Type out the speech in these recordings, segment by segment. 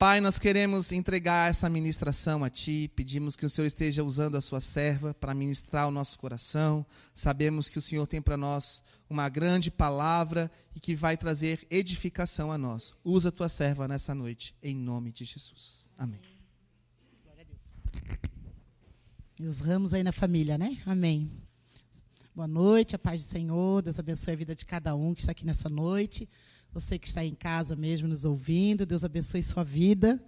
Pai, nós queremos entregar essa ministração a Ti, pedimos que o Senhor esteja usando a Sua serva para ministrar o nosso coração. Sabemos que o Senhor tem para nós uma grande palavra e que vai trazer edificação a nós. Usa a Tua serva nessa noite, em nome de Jesus. Amém. Glória a Deus. E os ramos aí na família, né? Amém. Boa noite, a paz do Senhor, Deus abençoe a vida de cada um que está aqui nessa noite. Você que está em casa mesmo nos ouvindo, Deus abençoe sua vida.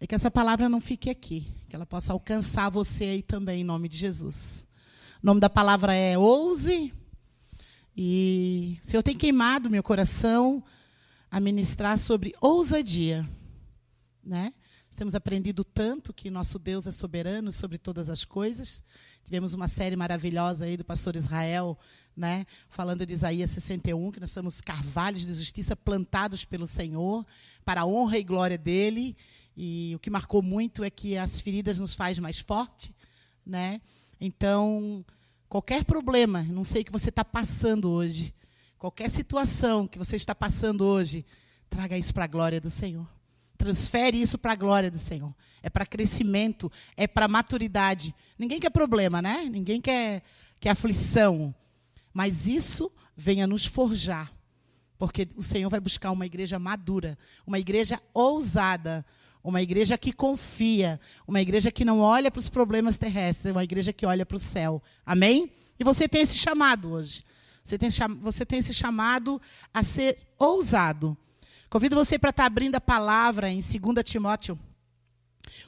E que essa palavra não fique aqui, que ela possa alcançar você aí também, em nome de Jesus. O nome da palavra é ouse. E o Senhor tem queimado meu coração a ministrar sobre ousadia. Né? Temos aprendido tanto que nosso Deus é soberano sobre todas as coisas. Tivemos uma série maravilhosa aí do pastor Israel né, falando de Isaías 61, que nós somos carvalhos de justiça plantados pelo Senhor para a honra e glória dele. E o que marcou muito é que as feridas nos faz mais forte, né? Então, qualquer problema, não sei o que você está passando hoje, qualquer situação que você está passando hoje, traga isso para a glória do Senhor. Transfere isso para a glória do Senhor. É para crescimento, é para maturidade. Ninguém quer problema, né? Ninguém quer, quer aflição. Mas isso venha nos forjar. Porque o Senhor vai buscar uma igreja madura, uma igreja ousada, uma igreja que confia, uma igreja que não olha para os problemas terrestres, uma igreja que olha para o céu. Amém? E você tem esse chamado hoje. Você tem, você tem esse chamado a ser ousado. Convido você para estar abrindo a palavra em 2 Timóteo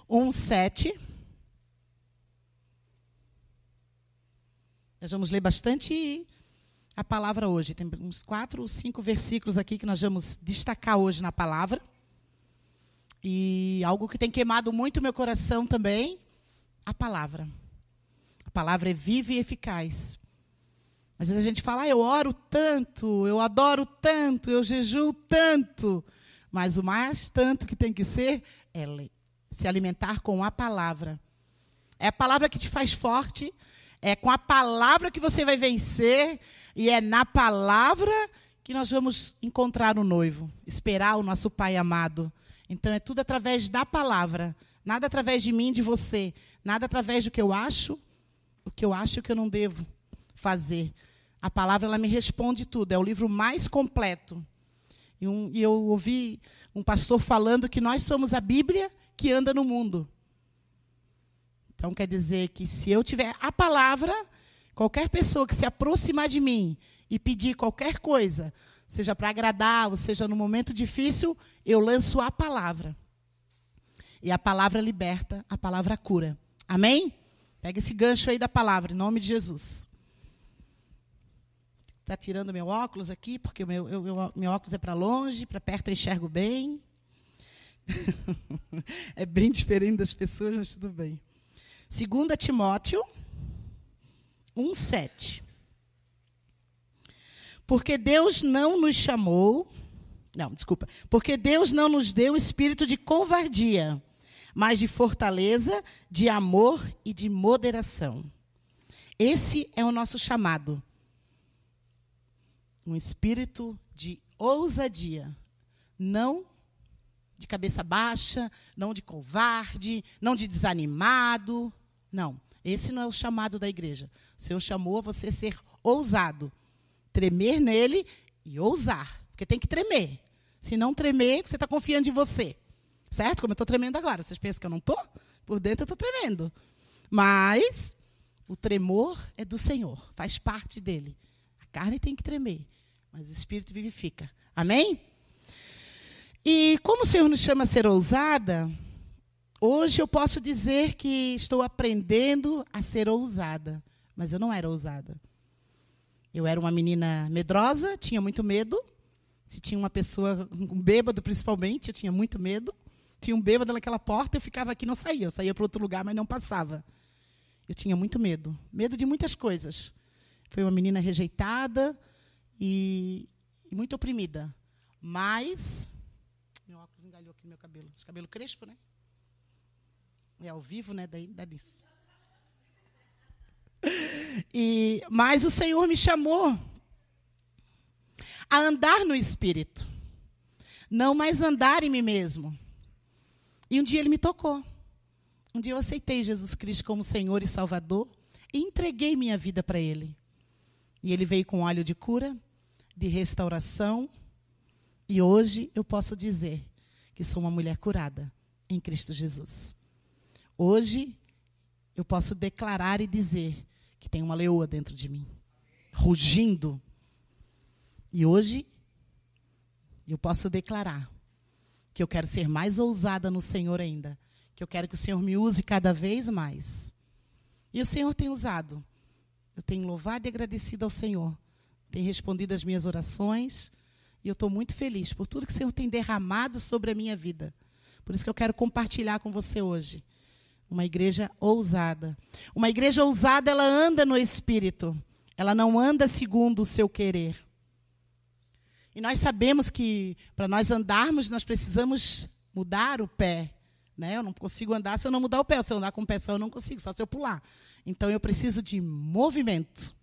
1, 7. Nós vamos ler bastante a palavra hoje. Tem uns quatro ou cinco versículos aqui que nós vamos destacar hoje na palavra. E algo que tem queimado muito meu coração também, a palavra. A palavra é viva e eficaz. Às vezes a gente fala, ah, eu oro tanto, eu adoro tanto, eu jejuo tanto. Mas o mais tanto que tem que ser é se alimentar com a palavra. É a palavra que te faz forte, é com a palavra que você vai vencer e é na palavra que nós vamos encontrar o noivo, esperar o nosso Pai amado. Então é tudo através da palavra, nada através de mim, de você, nada através do que eu acho, o que eu acho que eu não devo fazer. A palavra ela me responde tudo, é o livro mais completo. E, um, e eu ouvi um pastor falando que nós somos a Bíblia que anda no mundo. Então quer dizer que se eu tiver a palavra, qualquer pessoa que se aproximar de mim e pedir qualquer coisa, seja para agradar, ou seja no momento difícil, eu lanço a palavra. E a palavra liberta, a palavra cura. Amém? Pega esse gancho aí da palavra, em nome de Jesus. Está tirando meu óculos aqui, porque meu, eu, meu óculos é para longe, para perto eu enxergo bem. é bem diferente das pessoas, mas tudo bem. 2 Timóteo 1,7. Porque Deus não nos chamou. Não, desculpa. Porque Deus não nos deu espírito de covardia, mas de fortaleza, de amor e de moderação. Esse é o nosso chamado. Um espírito de ousadia, não de cabeça baixa, não de covarde, não de desanimado. Não, esse não é o chamado da igreja. O Senhor chamou você ser ousado, tremer nele e ousar, porque tem que tremer. Se não tremer, você está confiando em você. Certo? Como eu estou tremendo agora. Vocês pensam que eu não estou? Por dentro eu estou tremendo. Mas o tremor é do Senhor, faz parte dele. A carne tem que tremer, mas o espírito vivifica. Amém? E como o Senhor nos chama a ser ousada, hoje eu posso dizer que estou aprendendo a ser ousada, mas eu não era ousada. Eu era uma menina medrosa, tinha muito medo. Se tinha uma pessoa, um bêbado principalmente, eu tinha muito medo. Tinha um bêbado naquela porta, eu ficava aqui, não saía. Eu saía para outro lugar, mas não passava. Eu tinha muito medo. Medo de muitas coisas. Foi uma menina rejeitada e, e muito oprimida. Mas meu óculos engalhou aqui no meu cabelo. Esse cabelo crespo, né? É ao vivo, né? Daí dá disso. E, mas o Senhor me chamou a andar no Espírito. Não mais andar em mim mesmo. E um dia ele me tocou. Um dia eu aceitei Jesus Cristo como Senhor e Salvador e entreguei minha vida para ele. E ele veio com óleo de cura, de restauração, e hoje eu posso dizer que sou uma mulher curada em Cristo Jesus. Hoje eu posso declarar e dizer que tem uma leoa dentro de mim, rugindo. E hoje eu posso declarar que eu quero ser mais ousada no Senhor ainda, que eu quero que o Senhor me use cada vez mais. E o Senhor tem usado. Eu tenho louvado e agradecido ao Senhor. Tem respondido as minhas orações. E eu estou muito feliz por tudo que o Senhor tem derramado sobre a minha vida. Por isso que eu quero compartilhar com você hoje. Uma igreja ousada. Uma igreja ousada, ela anda no espírito. Ela não anda segundo o seu querer. E nós sabemos que para nós andarmos, nós precisamos mudar o pé. Né? Eu não consigo andar se eu não mudar o pé. Se eu andar com o pé só, eu não consigo, só se eu pular. Então eu preciso de movimento.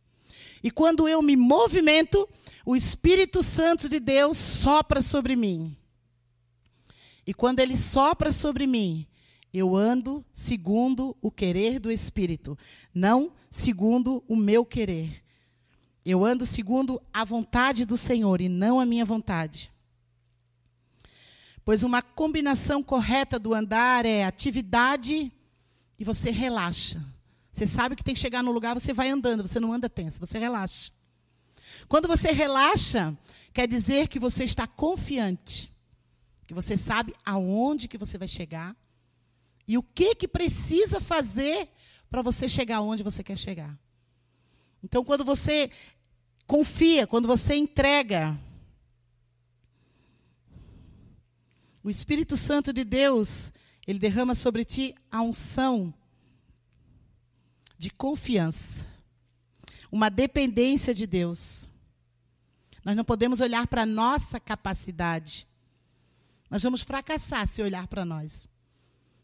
E quando eu me movimento, o Espírito Santo de Deus sopra sobre mim. E quando ele sopra sobre mim, eu ando segundo o querer do Espírito, não segundo o meu querer. Eu ando segundo a vontade do Senhor e não a minha vontade. Pois uma combinação correta do andar é atividade e você relaxa. Você sabe que tem que chegar no lugar, você vai andando, você não anda tenso, você relaxa. Quando você relaxa, quer dizer que você está confiante, que você sabe aonde que você vai chegar e o que que precisa fazer para você chegar onde você quer chegar. Então, quando você confia, quando você entrega, o Espírito Santo de Deus, ele derrama sobre ti a unção de confiança, uma dependência de Deus. Nós não podemos olhar para a nossa capacidade. Nós vamos fracassar se olhar para nós.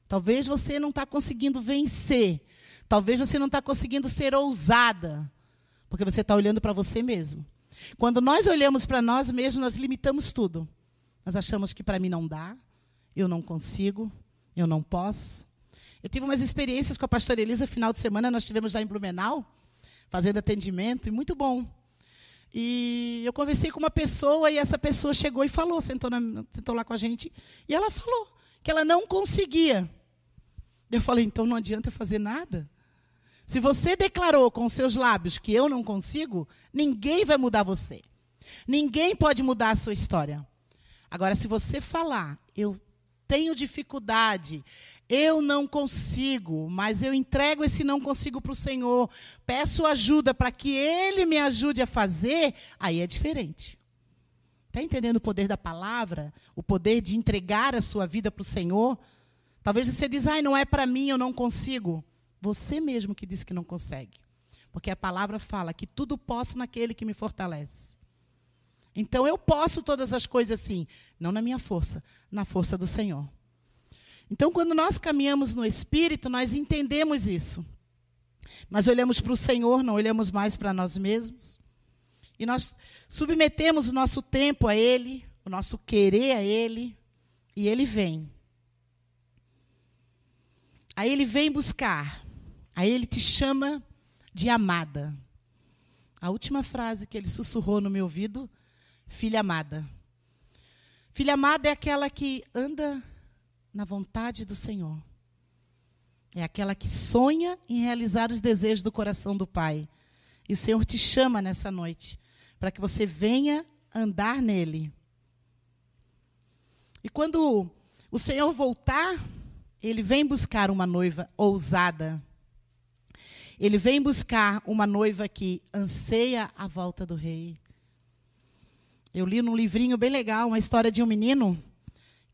Talvez você não está conseguindo vencer. Talvez você não está conseguindo ser ousada. Porque você está olhando para você mesmo. Quando nós olhamos para nós mesmos, nós limitamos tudo. Nós achamos que para mim não dá, eu não consigo, eu não posso. Eu tive umas experiências com a pastora Elisa, final de semana, nós tivemos lá em Blumenau, fazendo atendimento, e muito bom. E eu conversei com uma pessoa, e essa pessoa chegou e falou, sentou, na, sentou lá com a gente, e ela falou que ela não conseguia. Eu falei, então não adianta fazer nada. Se você declarou com seus lábios que eu não consigo, ninguém vai mudar você. Ninguém pode mudar a sua história. Agora, se você falar, eu tenho dificuldade, eu não consigo, mas eu entrego esse não consigo para o Senhor, peço ajuda para que Ele me ajude a fazer, aí é diferente. Está entendendo o poder da palavra? O poder de entregar a sua vida para o Senhor? Talvez você diz, ai, não é para mim, eu não consigo. Você mesmo que diz que não consegue. Porque a palavra fala que tudo posso naquele que me fortalece. Então eu posso todas as coisas assim, não na minha força, na força do Senhor. Então, quando nós caminhamos no Espírito, nós entendemos isso. Nós olhamos para o Senhor, não olhamos mais para nós mesmos. E nós submetemos o nosso tempo a Ele, o nosso querer a Ele, e Ele vem. Aí Ele vem buscar. Aí Ele te chama de amada. A última frase que Ele sussurrou no meu ouvido, filha amada. Filha amada é aquela que anda na vontade do Senhor. É aquela que sonha em realizar os desejos do coração do Pai. E o Senhor te chama nessa noite para que você venha andar nele. E quando o Senhor voltar, ele vem buscar uma noiva ousada. Ele vem buscar uma noiva que anseia a volta do rei. Eu li num livrinho bem legal uma história de um menino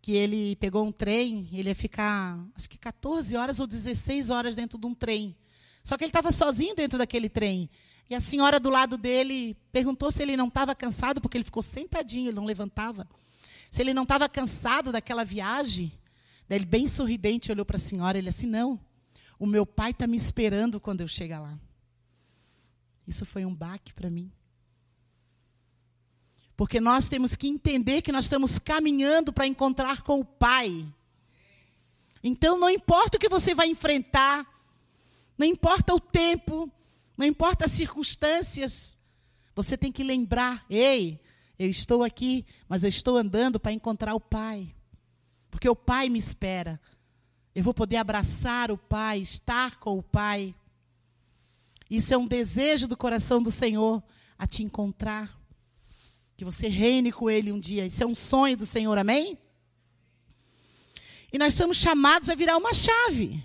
que ele pegou um trem, ele ia ficar, acho que 14 horas ou 16 horas dentro de um trem. Só que ele estava sozinho dentro daquele trem. E a senhora do lado dele perguntou se ele não estava cansado, porque ele ficou sentadinho, ele não levantava. Se ele não estava cansado daquela viagem. Daí ele, bem sorridente, olhou para a senhora e ele assim: Não, o meu pai está me esperando quando eu chegar lá. Isso foi um baque para mim. Porque nós temos que entender que nós estamos caminhando para encontrar com o Pai. Então, não importa o que você vai enfrentar, não importa o tempo, não importa as circunstâncias, você tem que lembrar: ei, eu estou aqui, mas eu estou andando para encontrar o Pai, porque o Pai me espera. Eu vou poder abraçar o Pai, estar com o Pai. Isso é um desejo do coração do Senhor a te encontrar. Que você reine com Ele um dia. Isso é um sonho do Senhor, amém? E nós somos chamados a virar uma chave.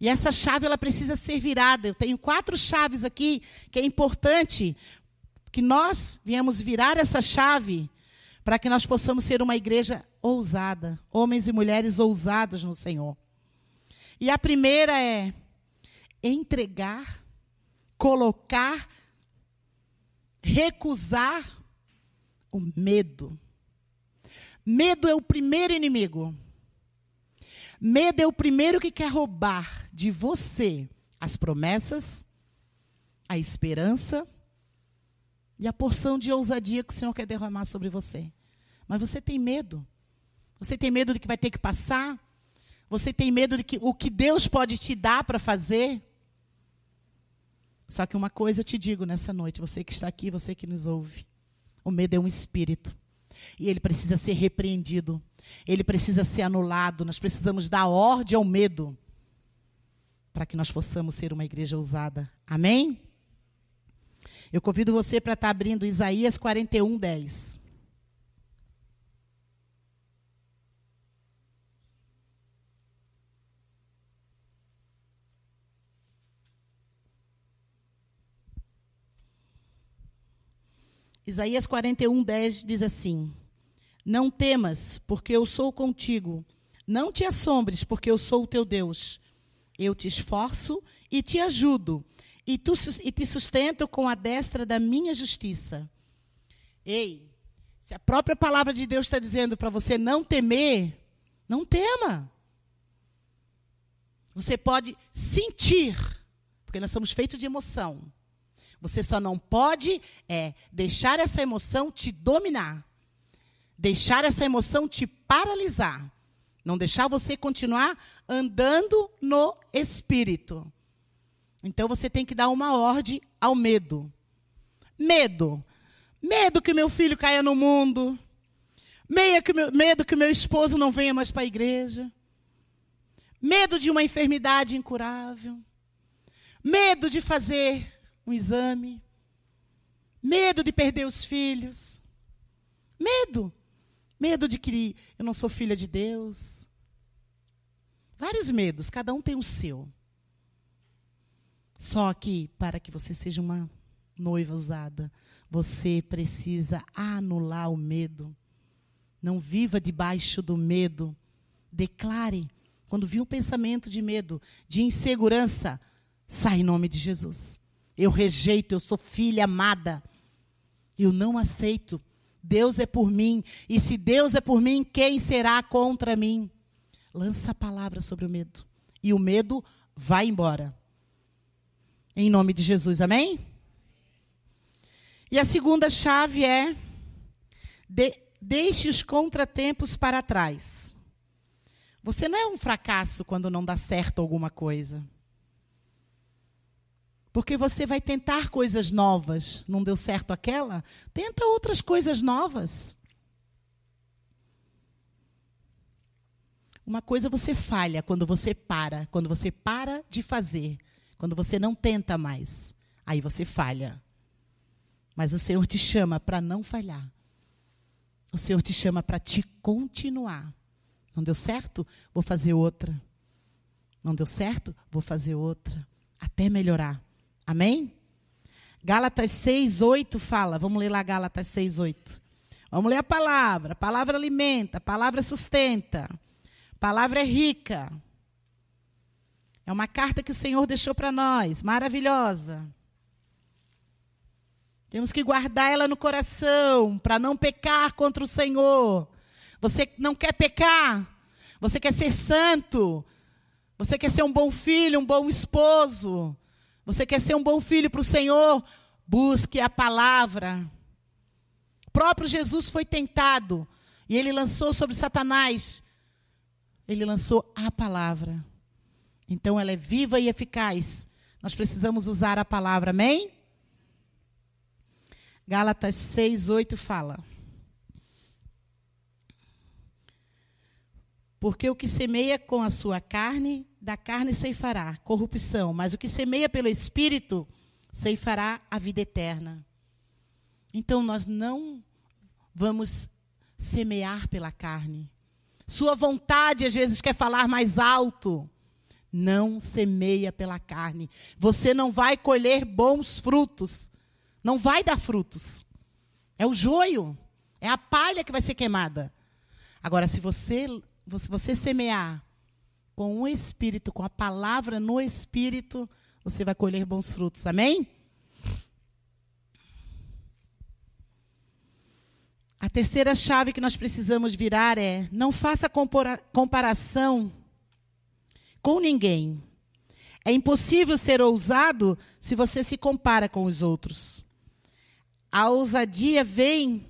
E essa chave ela precisa ser virada. Eu tenho quatro chaves aqui que é importante que nós viemos virar essa chave para que nós possamos ser uma igreja ousada, homens e mulheres ousados no Senhor. E a primeira é entregar, colocar, recusar o medo. Medo é o primeiro inimigo. Medo é o primeiro que quer roubar de você as promessas, a esperança e a porção de ousadia que o Senhor quer derramar sobre você. Mas você tem medo. Você tem medo de que vai ter que passar? Você tem medo de que o que Deus pode te dar para fazer? Só que uma coisa eu te digo nessa noite, você que está aqui, você que nos ouve. O medo é um espírito. E ele precisa ser repreendido. Ele precisa ser anulado. Nós precisamos dar ordem ao medo para que nós possamos ser uma igreja ousada. Amém? Eu convido você para estar abrindo Isaías 41, 10. Isaías 41, 10 diz assim: Não temas, porque eu sou contigo. Não te assombres, porque eu sou o teu Deus. Eu te esforço e te ajudo, e, tu, e te sustento com a destra da minha justiça. Ei, se a própria palavra de Deus está dizendo para você não temer, não tema. Você pode sentir, porque nós somos feitos de emoção. Você só não pode é, deixar essa emoção te dominar. Deixar essa emoção te paralisar. Não deixar você continuar andando no espírito. Então você tem que dar uma ordem ao medo. Medo. Medo que meu filho caia no mundo. Medo que meu esposo não venha mais para a igreja. Medo de uma enfermidade incurável. Medo de fazer um exame. Medo de perder os filhos. Medo. Medo de que eu não sou filha de Deus. Vários medos, cada um tem o seu. Só que para que você seja uma noiva usada, você precisa anular o medo. Não viva debaixo do medo. Declare. Quando vir um pensamento de medo, de insegurança, sai em nome de Jesus. Eu rejeito, eu sou filha amada. Eu não aceito. Deus é por mim. E se Deus é por mim, quem será contra mim? Lança a palavra sobre o medo. E o medo vai embora. Em nome de Jesus, amém? E a segunda chave é: de, deixe os contratempos para trás. Você não é um fracasso quando não dá certo alguma coisa. Porque você vai tentar coisas novas. Não deu certo aquela? Tenta outras coisas novas. Uma coisa você falha quando você para, quando você para de fazer, quando você não tenta mais. Aí você falha. Mas o Senhor te chama para não falhar. O Senhor te chama para te continuar. Não deu certo? Vou fazer outra. Não deu certo? Vou fazer outra. Até melhorar. Amém? Gálatas 6, 8 fala. Vamos ler lá Gálatas 6, 8. Vamos ler a palavra. A palavra alimenta, a palavra sustenta. A palavra é rica. É uma carta que o Senhor deixou para nós, maravilhosa. Temos que guardar ela no coração para não pecar contra o Senhor. Você não quer pecar? Você quer ser santo? Você quer ser um bom filho, um bom esposo? Você quer ser um bom filho para o Senhor? Busque a palavra. O próprio Jesus foi tentado e ele lançou sobre Satanás ele lançou a palavra. Então ela é viva e eficaz. Nós precisamos usar a palavra, amém? Gálatas 6, 8 fala. Porque o que semeia com a sua carne, da carne ceifará corrupção, mas o que semeia pelo Espírito, ceifará a vida eterna. Então nós não vamos semear pela carne. Sua vontade às vezes quer falar mais alto. Não semeia pela carne. Você não vai colher bons frutos. Não vai dar frutos. É o joio. É a palha que vai ser queimada. Agora, se você, você semear com o Espírito, com a palavra no Espírito, você vai colher bons frutos. Amém? A terceira chave que nós precisamos virar é: não faça comparação com ninguém. É impossível ser ousado se você se compara com os outros. A ousadia vem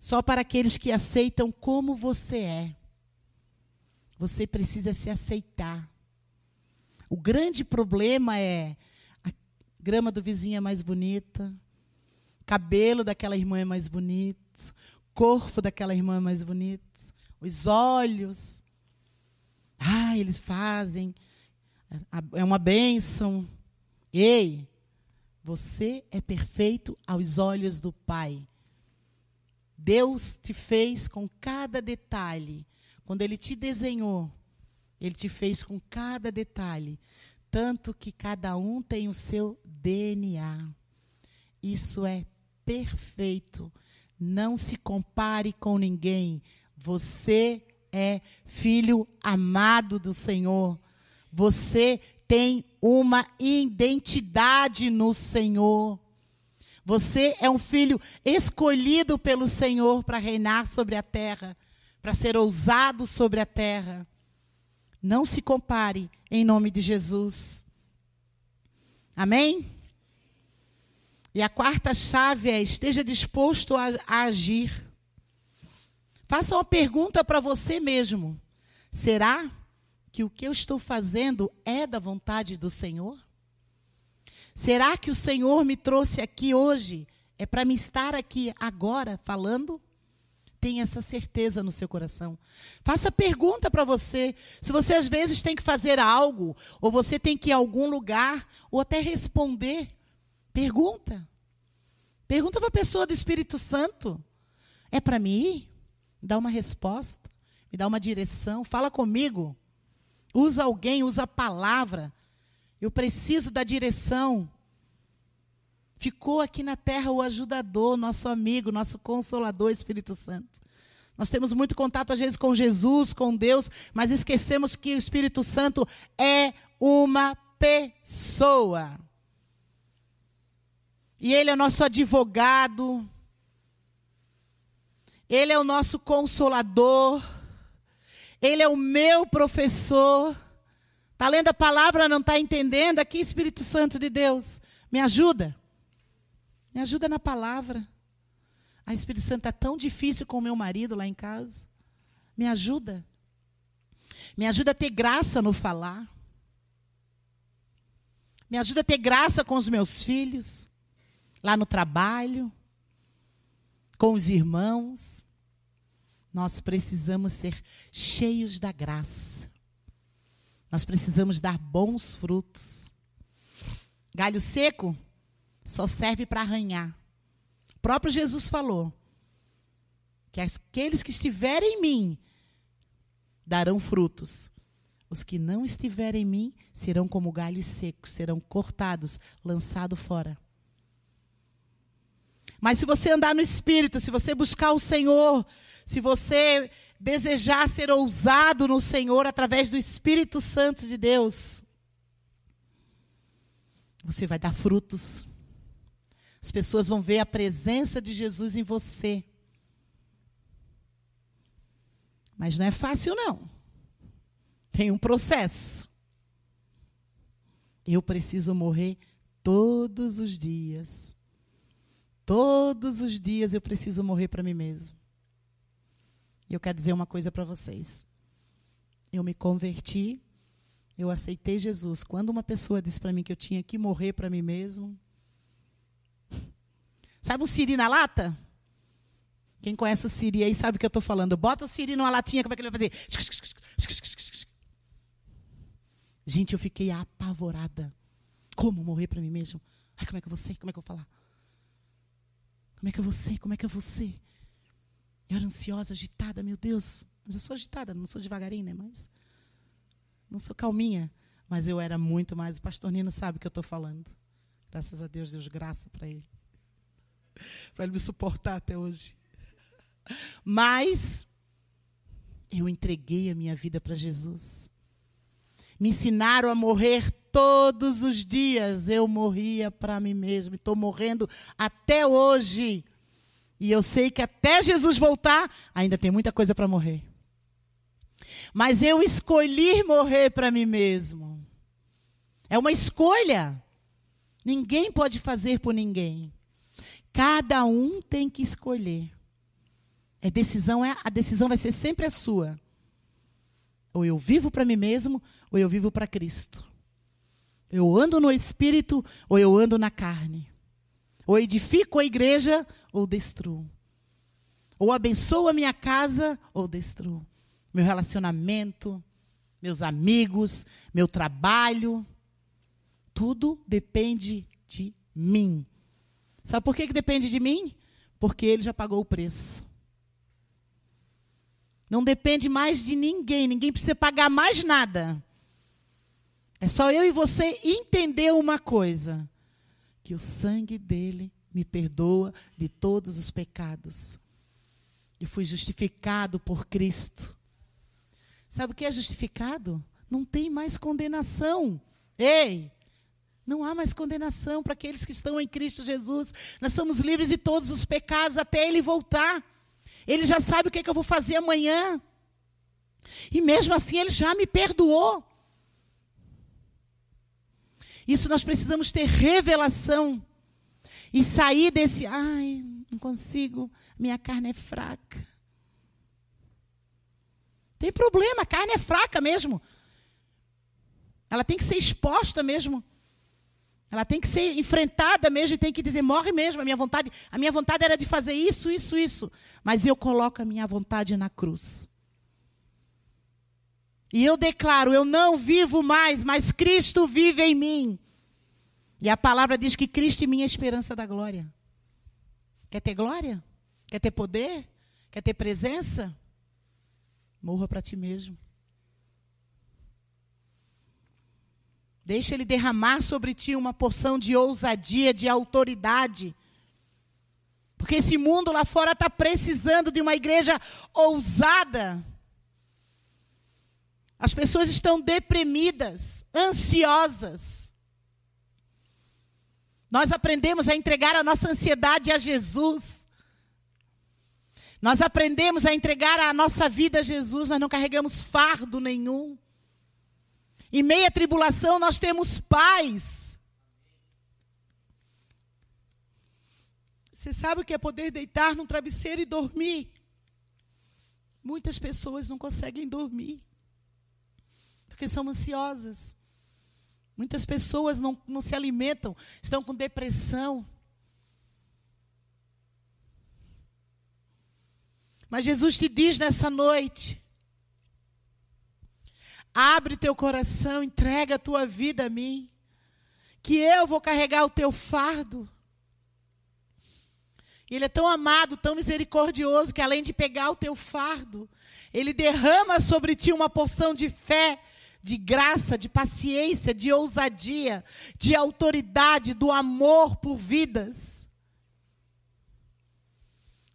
só para aqueles que aceitam como você é. Você precisa se aceitar. O grande problema é a grama do vizinho é mais bonita, cabelo daquela irmã é mais bonito, corpo daquela irmã é mais bonito, os olhos. Ah, eles fazem. É uma bênção. Ei, você é perfeito aos olhos do Pai. Deus te fez com cada detalhe. Quando Ele te desenhou, Ele te fez com cada detalhe. Tanto que cada um tem o seu DNA. Isso é perfeito. Não se compare com ninguém. Você é filho amado do Senhor. Você tem uma identidade no Senhor. Você é um filho escolhido pelo Senhor para reinar sobre a terra, para ser ousado sobre a terra. Não se compare em nome de Jesus. Amém? E a quarta chave é: esteja disposto a, a agir. Faça uma pergunta para você mesmo: será que o que eu estou fazendo é da vontade do Senhor? Será que o Senhor me trouxe aqui hoje é para me estar aqui agora falando? Tenha essa certeza no seu coração. Faça pergunta para você. Se você às vezes tem que fazer algo, ou você tem que ir a algum lugar, ou até responder, Pergunta. Pergunta para a pessoa do Espírito Santo. É para mim? Me dá uma resposta, me dá uma direção, fala comigo. Usa alguém, usa a palavra. Eu preciso da direção. Ficou aqui na terra o ajudador, nosso amigo, nosso consolador, Espírito Santo. Nós temos muito contato, às vezes, com Jesus, com Deus, mas esquecemos que o Espírito Santo é uma pessoa. E Ele é nosso advogado. Ele é o nosso consolador. Ele é o meu professor. Está lendo a palavra, não está entendendo? Aqui, Espírito Santo de Deus, me ajuda. Me ajuda na palavra. A Espírito Santo está tão difícil com o meu marido lá em casa. Me ajuda. Me ajuda a ter graça no falar. Me ajuda a ter graça com os meus filhos lá no trabalho, com os irmãos. Nós precisamos ser cheios da graça. Nós precisamos dar bons frutos. Galho seco só serve para arranhar. O próprio Jesus falou que aqueles que estiverem em mim darão frutos. Os que não estiverem em mim serão como galhos secos, serão cortados, lançados fora. Mas se você andar no Espírito, se você buscar o Senhor, se você desejar ser ousado no Senhor através do Espírito Santo de Deus, você vai dar frutos. As pessoas vão ver a presença de Jesus em você. Mas não é fácil, não. Tem um processo. Eu preciso morrer todos os dias Todos os dias eu preciso morrer para mim mesmo. E eu quero dizer uma coisa para vocês. eu me converti, eu aceitei Jesus. Quando uma pessoa disse para mim que eu tinha que morrer para mim mesmo. Sabe um siri na lata? Quem conhece o siri aí sabe o que eu estou falando. Bota o siri numa latinha, como é que ele vai fazer? Gente, eu fiquei apavorada. Como morrer para mim mesmo? Ai, como é que eu vou ser? Como é que eu vou falar? Como é que eu vou ser? Como é que eu vou ser? Eu era ansiosa, agitada, meu Deus. Mas eu sou agitada, não sou devagarinho, né? Mas não sou calminha. Mas eu era muito mais. O pastor Nino sabe o que eu estou falando. Graças a Deus, Deus graça para ele. para ele me suportar até hoje. Mas eu entreguei a minha vida para Jesus. Me ensinaram a morrer todos os dias. Eu morria para mim mesmo. Estou morrendo até hoje. E eu sei que até Jesus voltar, ainda tem muita coisa para morrer. Mas eu escolhi morrer para mim mesmo. É uma escolha. Ninguém pode fazer por ninguém. Cada um tem que escolher. É decisão, é, a decisão vai ser sempre a sua. Ou eu vivo para mim mesmo, ou eu vivo para Cristo. Eu ando no espírito, ou eu ando na carne. Ou edifico a igreja, ou destruo. Ou abençoo a minha casa, ou destruo. Meu relacionamento, meus amigos, meu trabalho. Tudo depende de mim. Sabe por que, que depende de mim? Porque ele já pagou o preço. Não depende mais de ninguém, ninguém precisa pagar mais nada. É só eu e você entender uma coisa: que o sangue dele me perdoa de todos os pecados. Eu fui justificado por Cristo. Sabe o que é justificado? Não tem mais condenação. Ei! Não há mais condenação para aqueles que estão em Cristo Jesus. Nós somos livres de todos os pecados até Ele voltar. Ele já sabe o que, é que eu vou fazer amanhã. E mesmo assim, Ele já me perdoou. Isso nós precisamos ter revelação. E sair desse, ai, não consigo, minha carne é fraca. Tem problema, a carne é fraca mesmo. Ela tem que ser exposta mesmo. Ela tem que ser enfrentada mesmo e tem que dizer, morre mesmo, a minha vontade, a minha vontade era de fazer isso, isso, isso, mas eu coloco a minha vontade na cruz. E eu declaro, eu não vivo mais, mas Cristo vive em mim. E a palavra diz que Cristo é a esperança da glória. Quer ter glória? Quer ter poder? Quer ter presença? Morra para ti mesmo. Deixa ele derramar sobre ti uma porção de ousadia, de autoridade. Porque esse mundo lá fora está precisando de uma igreja ousada. As pessoas estão deprimidas, ansiosas. Nós aprendemos a entregar a nossa ansiedade a Jesus. Nós aprendemos a entregar a nossa vida a Jesus, nós não carregamos fardo nenhum. Em meia tribulação nós temos paz. Você sabe o que é poder deitar num travesseiro e dormir? Muitas pessoas não conseguem dormir, porque são ansiosas. Muitas pessoas não, não se alimentam, estão com depressão. Mas Jesus te diz nessa noite: Abre teu coração, entrega a tua vida a mim, que eu vou carregar o teu fardo. E ele é tão amado, tão misericordioso, que além de pegar o teu fardo, ele derrama sobre ti uma porção de fé, de graça, de paciência, de ousadia, de autoridade, do amor por vidas.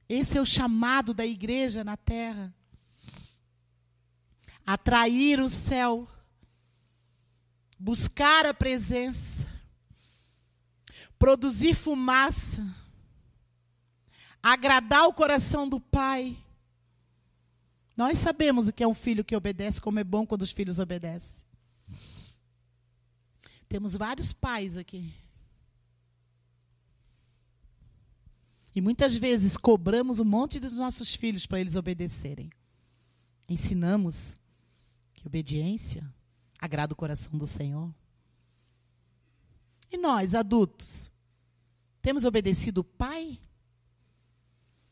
Esse é o chamado da igreja na terra atrair o céu, buscar a presença, produzir fumaça, agradar o coração do Pai. Nós sabemos o que é um filho que obedece, como é bom quando os filhos obedecem. Temos vários pais aqui. E muitas vezes cobramos um monte dos nossos filhos para eles obedecerem. Ensinamos Que obediência agrada o coração do Senhor. E nós, adultos, temos obedecido o pai?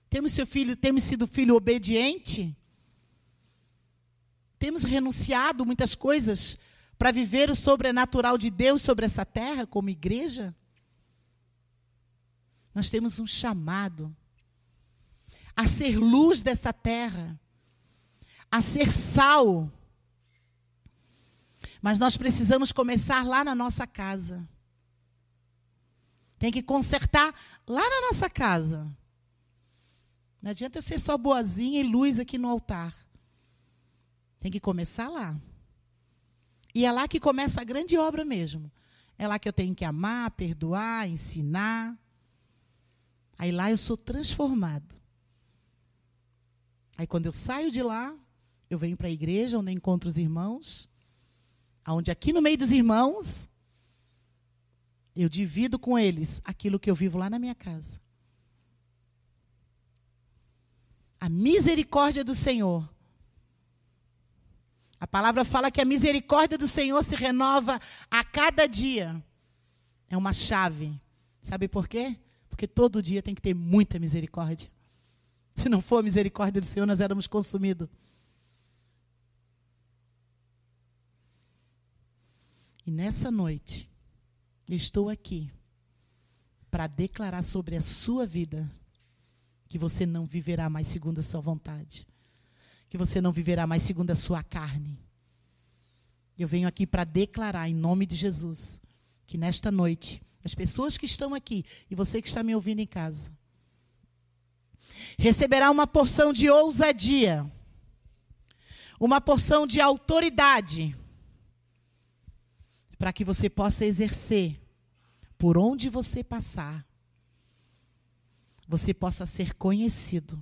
Temos seu filho, temos sido filho obediente? Temos renunciado muitas coisas para viver o sobrenatural de Deus sobre essa terra como igreja? Nós temos um chamado a ser luz dessa terra, a ser sal. Mas nós precisamos começar lá na nossa casa. Tem que consertar lá na nossa casa. Não adianta eu ser só boazinha e luz aqui no altar. Tem que começar lá. E é lá que começa a grande obra mesmo. É lá que eu tenho que amar, perdoar, ensinar. Aí lá eu sou transformado. Aí quando eu saio de lá, eu venho para a igreja onde encontro os irmãos, aonde aqui no meio dos irmãos eu divido com eles aquilo que eu vivo lá na minha casa. A misericórdia do Senhor. A palavra fala que a misericórdia do Senhor se renova a cada dia. É uma chave. Sabe por quê? Porque todo dia tem que ter muita misericórdia. Se não for a misericórdia do Senhor, nós éramos consumidos. E nessa noite, estou aqui para declarar sobre a sua vida que você não viverá mais segundo a sua vontade, que você não viverá mais segundo a sua carne. Eu venho aqui para declarar em nome de Jesus que nesta noite as pessoas que estão aqui e você que está me ouvindo em casa receberá uma porção de ousadia, uma porção de autoridade para que você possa exercer por onde você passar, você possa ser conhecido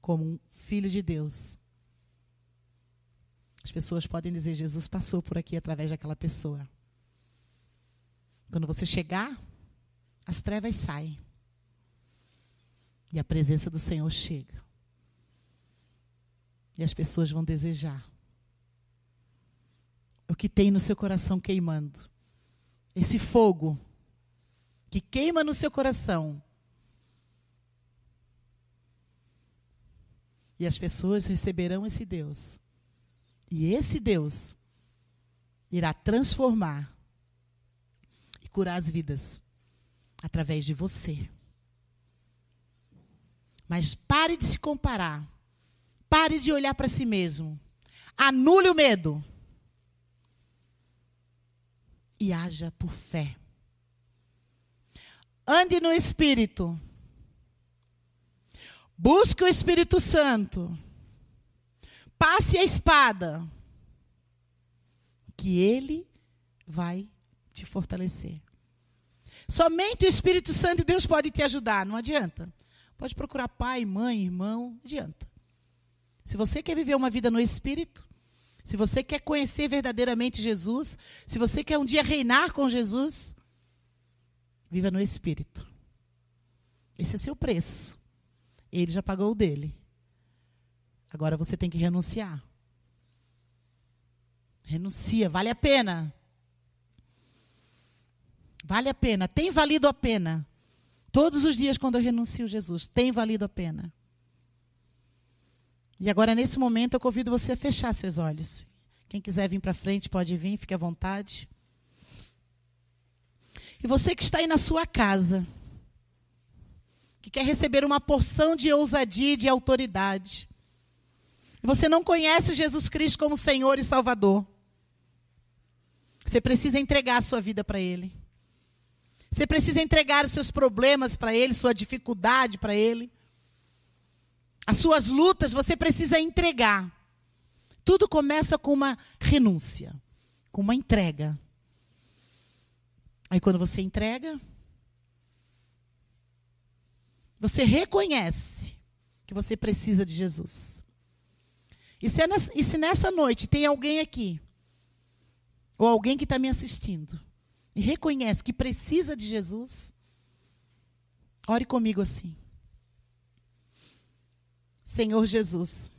como um filho de Deus. As pessoas podem dizer: Jesus passou por aqui através daquela pessoa. Quando você chegar, as trevas saem. E a presença do Senhor chega. E as pessoas vão desejar o que tem no seu coração queimando. Esse fogo que queima no seu coração. E as pessoas receberão esse Deus. E esse Deus irá transformar e curar as vidas através de você. Mas pare de se comparar. Pare de olhar para si mesmo. Anule o medo e haja por fé. Ande no Espírito. Busque o Espírito Santo. Passe a espada. Que ele vai te fortalecer. Somente o Espírito Santo de Deus pode te ajudar, não adianta. Pode procurar pai, mãe, irmão, adianta. Se você quer viver uma vida no Espírito, se você quer conhecer verdadeiramente Jesus, se você quer um dia reinar com Jesus, viva no Espírito. Esse é seu preço. Ele já pagou o dele. Agora você tem que renunciar. Renuncia, vale a pena. Vale a pena, tem valido a pena. Todos os dias quando eu renuncio Jesus, tem valido a pena. E agora, nesse momento, eu convido você a fechar seus olhos. Quem quiser vir para frente, pode vir, fique à vontade. E você que está aí na sua casa, que quer receber uma porção de ousadia e de autoridade, e você não conhece Jesus Cristo como Senhor e Salvador, você precisa entregar a sua vida para Ele. Você precisa entregar os seus problemas para Ele, sua dificuldade para Ele. As suas lutas você precisa entregar. Tudo começa com uma renúncia, com uma entrega. Aí quando você entrega, você reconhece que você precisa de Jesus. E se, é e se nessa noite tem alguém aqui, ou alguém que está me assistindo, e reconhece que precisa de Jesus, ore comigo assim. Senhor Jesus,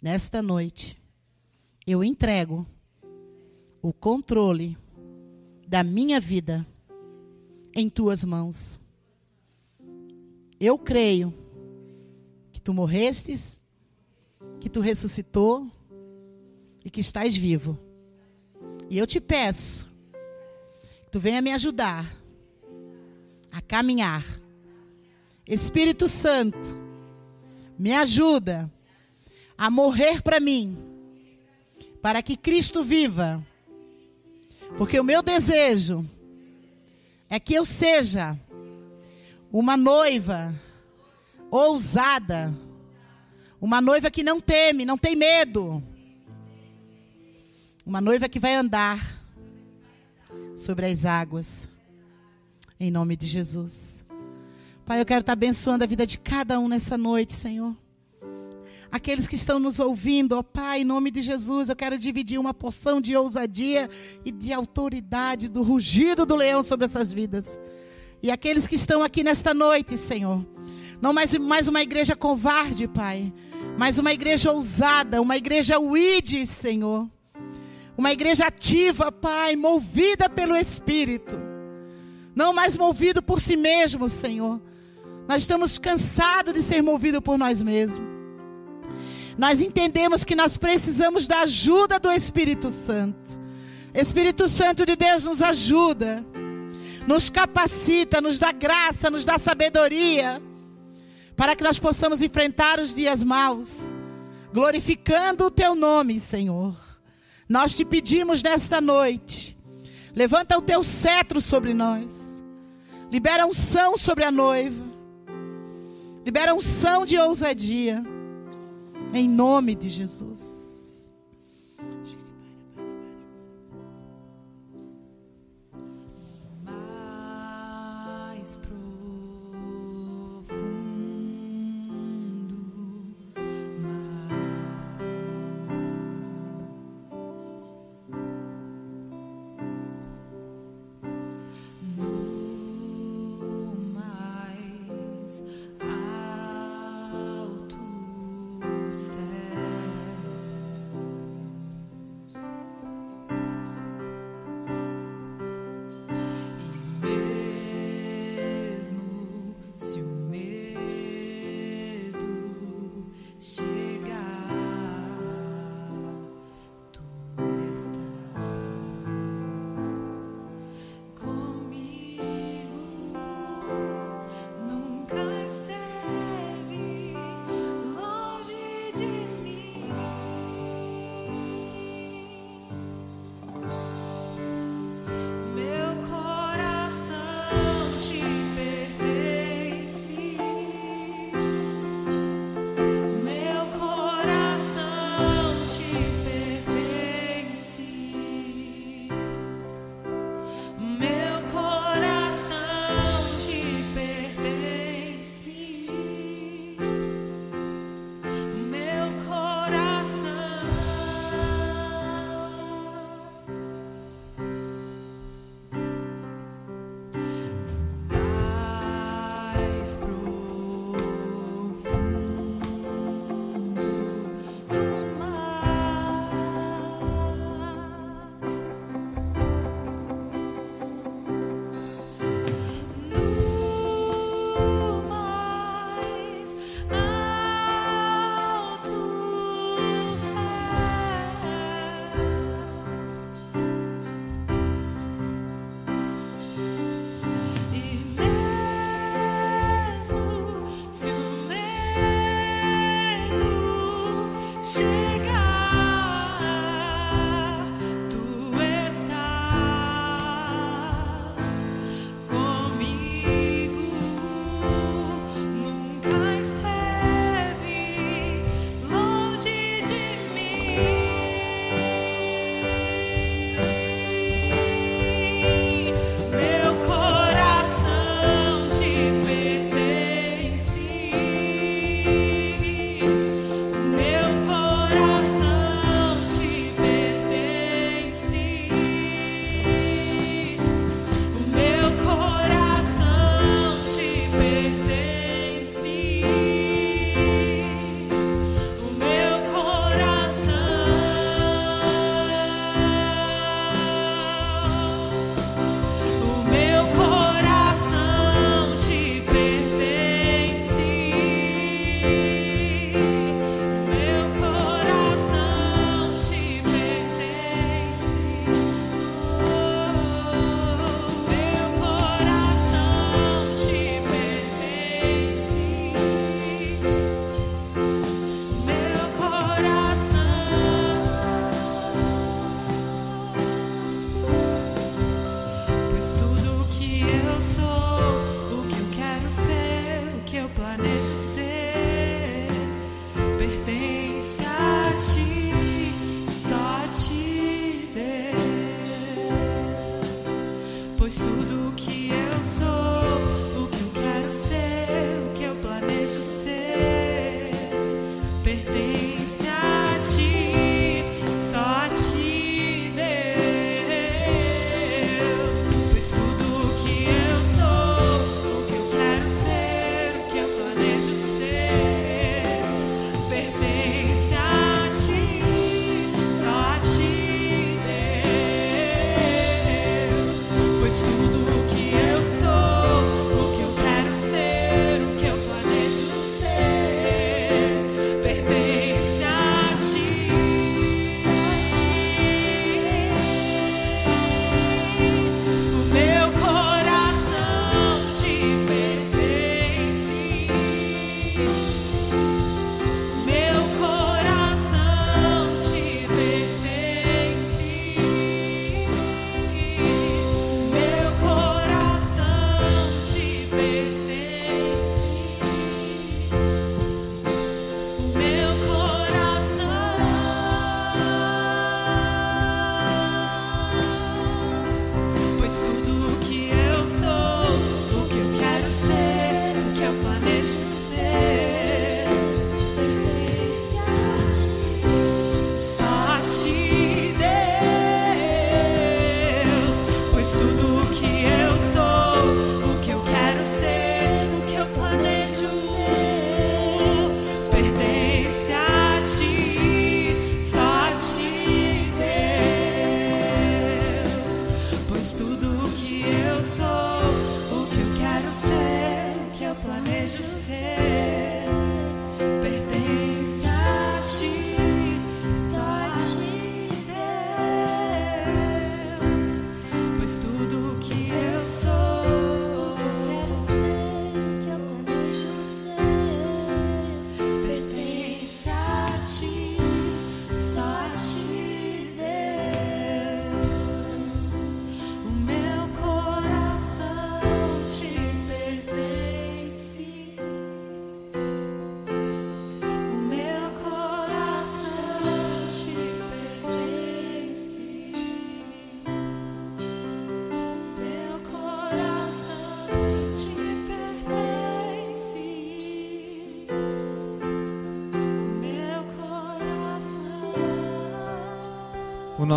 nesta noite, eu entrego o controle da minha vida em tuas mãos. Eu creio que tu morrestes, que tu ressuscitou e que estás vivo. E eu te peço que tu venha me ajudar a caminhar. Espírito Santo, me ajuda a morrer para mim, para que Cristo viva. Porque o meu desejo é que eu seja uma noiva ousada, uma noiva que não teme, não tem medo, uma noiva que vai andar sobre as águas, em nome de Jesus. Pai, eu quero estar abençoando a vida de cada um nessa noite, Senhor. Aqueles que estão nos ouvindo, ó Pai, em nome de Jesus, eu quero dividir uma porção de ousadia e de autoridade do rugido do leão sobre essas vidas. E aqueles que estão aqui nesta noite, Senhor, não mais, mais uma igreja covarde, Pai, mas uma igreja ousada, uma igreja uide, Senhor. Uma igreja ativa, Pai, movida pelo Espírito. Não mais movido por si mesmo, Senhor. Nós estamos cansados de ser movidos por nós mesmos nós entendemos que nós precisamos da ajuda do Espírito Santo. Espírito Santo de Deus nos ajuda, nos capacita, nos dá graça, nos dá sabedoria, para que nós possamos enfrentar os dias maus, glorificando o Teu nome, Senhor. Nós te pedimos nesta noite, levanta o Teu cetro sobre nós, libera unção sobre a noiva, libera unção de ousadia. Em nome de Jesus.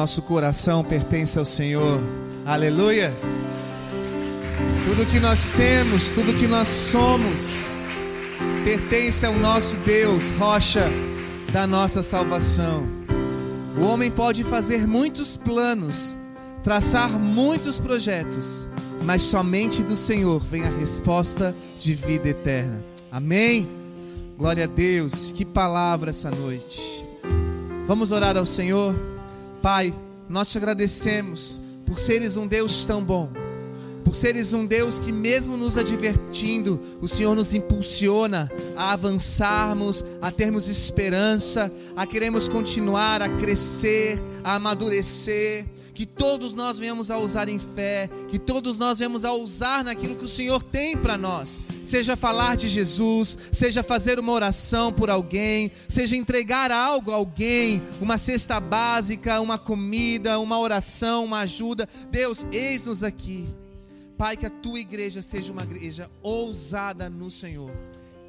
Nosso coração pertence ao Senhor. Aleluia. Tudo que nós temos, tudo que nós somos, pertence ao nosso Deus, rocha da nossa salvação. O homem pode fazer muitos planos, traçar muitos projetos, mas somente do Senhor vem a resposta de vida eterna. Amém? Glória a Deus, que palavra essa noite. Vamos orar ao Senhor. Pai, nós te agradecemos por seres um Deus tão bom, por seres um Deus que, mesmo nos advertindo, o Senhor nos impulsiona a avançarmos, a termos esperança, a queremos continuar a crescer, a amadurecer que todos nós venhamos a usar em fé, que todos nós venhamos a usar naquilo que o Senhor tem para nós, seja falar de Jesus, seja fazer uma oração por alguém, seja entregar algo a alguém, uma cesta básica, uma comida, uma oração, uma ajuda. Deus, eis-nos aqui. Pai, que a tua igreja seja uma igreja ousada no Senhor,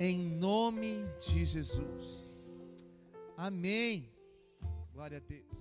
em nome de Jesus. Amém. Glória a Deus.